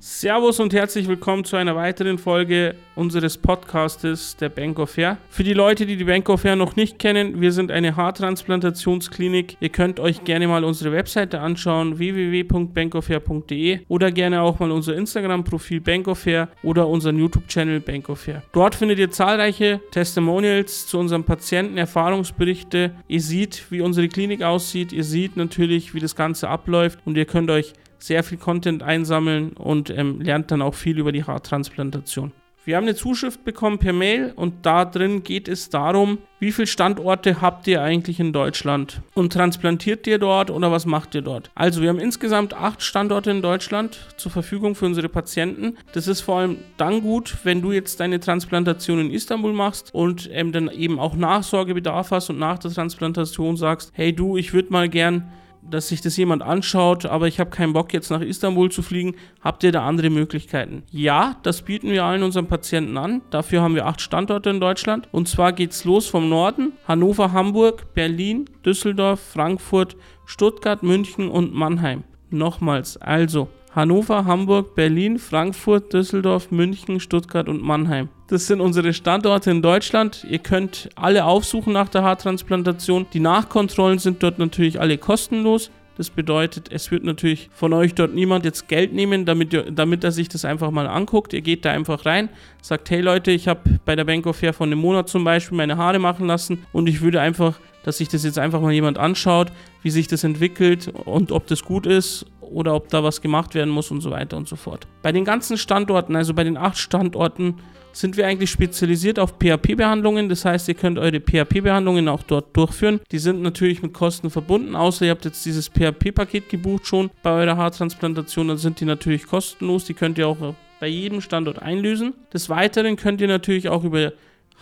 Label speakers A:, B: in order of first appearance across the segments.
A: Servus und herzlich willkommen zu einer weiteren Folge unseres Podcastes der Bank of Hair. Für die Leute, die die Bank of Hair noch nicht kennen, wir sind eine Haartransplantationsklinik. Ihr könnt euch gerne mal unsere Webseite anschauen, www.bankofhair.de oder gerne auch mal unser Instagram-Profil Bank of Hair oder unseren YouTube-Channel Bank of Hair. Dort findet ihr zahlreiche Testimonials zu unseren Patienten, Erfahrungsberichte. Ihr seht, wie unsere Klinik aussieht. Ihr seht natürlich, wie das Ganze abläuft und ihr könnt euch sehr viel Content einsammeln und ähm, lernt dann auch viel über die Haartransplantation. Wir haben eine Zuschrift bekommen per Mail und da drin geht es darum, wie viele Standorte habt ihr eigentlich in Deutschland und transplantiert ihr dort oder was macht ihr dort? Also wir haben insgesamt acht Standorte in Deutschland zur Verfügung für unsere Patienten. Das ist vor allem dann gut, wenn du jetzt deine Transplantation in Istanbul machst und ähm, dann eben auch Nachsorgebedarf hast und nach der Transplantation sagst, hey du, ich würde mal gern dass sich das jemand anschaut, aber ich habe keinen Bock jetzt nach Istanbul zu fliegen. Habt ihr da andere Möglichkeiten? Ja, das bieten wir allen unseren Patienten an. Dafür haben wir acht Standorte in Deutschland. Und zwar geht es los vom Norden: Hannover, Hamburg, Berlin, Düsseldorf, Frankfurt, Stuttgart, München und Mannheim. Nochmals, also Hannover, Hamburg, Berlin, Frankfurt, Düsseldorf, München, Stuttgart und Mannheim. Das sind unsere Standorte in Deutschland. Ihr könnt alle aufsuchen nach der Haartransplantation. Die Nachkontrollen sind dort natürlich alle kostenlos. Das bedeutet, es wird natürlich von euch dort niemand jetzt Geld nehmen, damit, damit er sich das einfach mal anguckt. Ihr geht da einfach rein, sagt, hey Leute, ich habe bei der Bank of Hair von einem Monat zum Beispiel meine Haare machen lassen und ich würde einfach, dass sich das jetzt einfach mal jemand anschaut, wie sich das entwickelt und ob das gut ist oder ob da was gemacht werden muss und so weiter und so fort. Bei den ganzen Standorten, also bei den acht Standorten, sind wir eigentlich spezialisiert auf PHP-Behandlungen. Das heißt, ihr könnt eure PHP-Behandlungen auch dort durchführen. Die sind natürlich mit Kosten verbunden, außer ihr habt jetzt dieses PHP-Paket gebucht schon bei eurer Haartransplantation, dann sind die natürlich kostenlos. Die könnt ihr auch bei jedem Standort einlösen. Des Weiteren könnt ihr natürlich auch über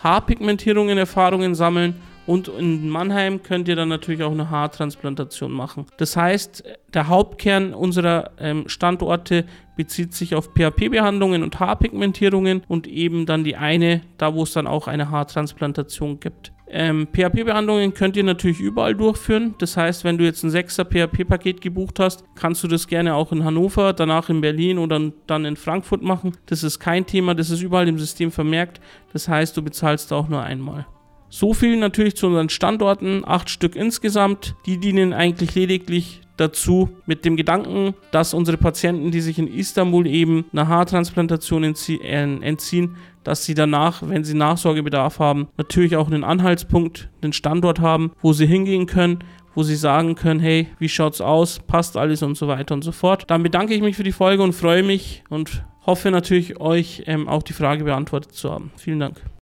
A: Haarpigmentierungen Erfahrungen sammeln und in Mannheim könnt ihr dann natürlich auch eine Haartransplantation machen. Das heißt, der Hauptkern unserer ähm, Standorte bezieht sich auf PHP-Behandlungen und Haarpigmentierungen und eben dann die eine, da wo es dann auch eine Haartransplantation gibt. Ähm, PHP-Behandlungen könnt ihr natürlich überall durchführen. Das heißt, wenn du jetzt ein 6er PHP-Paket gebucht hast, kannst du das gerne auch in Hannover, danach in Berlin oder dann in Frankfurt machen. Das ist kein Thema, das ist überall im System vermerkt. Das heißt, du bezahlst auch nur einmal. So viel natürlich zu unseren Standorten, acht Stück insgesamt. Die dienen eigentlich lediglich dazu mit dem Gedanken, dass unsere Patienten, die sich in Istanbul eben einer Haartransplantation äh, entziehen, dass sie danach, wenn sie Nachsorgebedarf haben, natürlich auch einen Anhaltspunkt, einen Standort haben, wo sie hingehen können, wo sie sagen können, hey, wie schaut's aus, passt alles und so weiter und so fort. Dann bedanke ich mich für die Folge und freue mich und hoffe natürlich, euch ähm, auch die Frage beantwortet zu haben. Vielen Dank.